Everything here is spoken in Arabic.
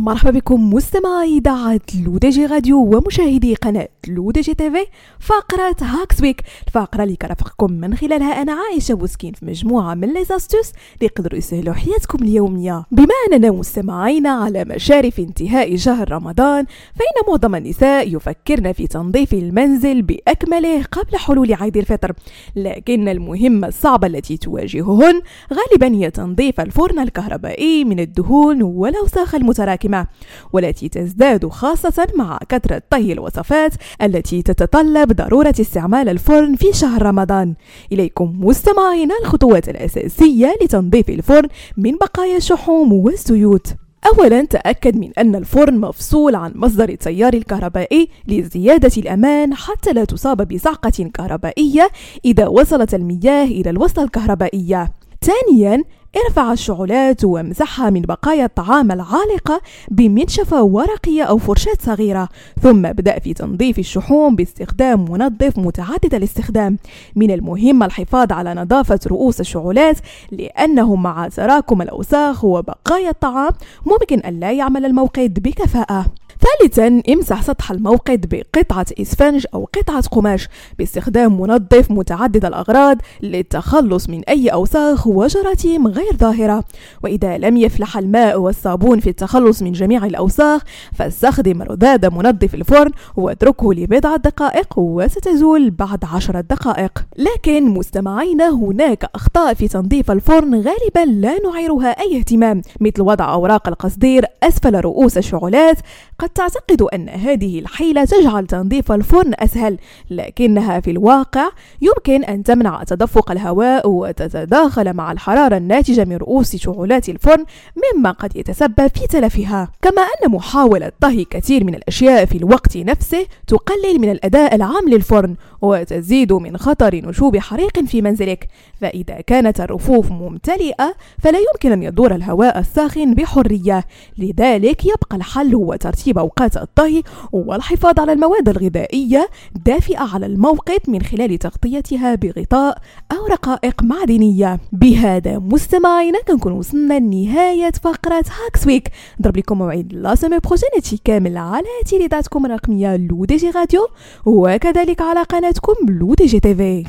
مرحبا بكم مستمعي إذاعة L'ODJ Radio ومشاهدي قناه L'ODJ TV فقرة Hacks Week الفقرة اللي كرفقكم من خلالها أنا عايشه بوسكين في مجموعة من les astuces اللي يقدروا يسهلوا حياتكم اليومية. بما أننا مستمعين على مشارف انتهاء شهر رمضان فإن معظم النساء يفكرن في تنظيف المنزل بأكمله قبل حلول عيد الفطر. لكن المهمة الصعبة التي تواجههن غالبا هي تنظيف الفرن الكهربائي من الدهون والأوساخ المتراكمة الدائمة والتي تزداد خاصة مع كثرة طهي الوصفات التي تتطلب ضرورة استعمال الفرن في شهر رمضان. إليكم مستمعينا الخطوات الأساسية لتنظيف الفرن من بقايا الشحوم والزيوت. أولا تأكد من أن الفرن مفصول عن مصدر التيار الكهربائي لزيادة الأمان حتى لا تصاب بصعقة كهربائية إذا وصلت المياه إلى الوصلة الكهربائية. ثانيا ارفع الشعلات وامسحها من بقايا الطعام العالقة بمنشفة ورقية أو فرشاة صغيرة. ثم ابدأ في تنظيف الشحوم باستخدام منظف متعدد الاستخدام. من المهم الحفاظ على نظافة رؤوس الشعلات لأنه مع تراكم الأوساخ وبقايا الطعام ممكن أن لا يعمل الموقد بكفاءة. ثالثا امسح سطح الموقد بقطعة إسفنج أو قطعة قماش باستخدام منظف متعدد الأغراض للتخلص من أي أوساخ وجراثيم غير ظاهرة. وإذا لم يفلح الماء والصابون في التخلص من جميع الأوساخ فاستخدم رذاذ منظف الفرن واتركه لبضع دقائق وستزول بعد عشرة دقائق. لكن مستمعينا هناك أخطاء في تنظيف الفرن غالبا لا نعيرها أي اهتمام مثل وضع أوراق القصدير أسفل رؤوس الشعلات قد تعتقد أن هذه الحيلة تجعل تنظيف الفرن أسهل لكنها في الواقع يمكن أن تمنع تدفق الهواء وتتداخل مع الحرارة الناتجة من رؤوس شعلات الفرن مما قد يتسبب في تلفها. كما أن محاولة طهي كثير من الأشياء في الوقت نفسه تقلل من الأداء العام للفرن وتزيد من خطر نشوب حريق في منزلك. فإذا كانت الرفوف ممتلئة فلا يمكن أن يدور الهواء الساخن بحرية. لذلك يبقى الحل هو ترتيب أوقات الطهي والحفاظ على المواد الغذائية دافئة على الموقد من خلال تغطيتها بغطاء أو رقائق معدنية. بهذا مستمعينا كنكون وصلنا لنهاية فقرة Hacks Week نضرب لكم موعد la semaine prochaine كامل على إذاعتكم الرقمية L'ODJ Radio وكذلك على قناتكم L'ODJ TV.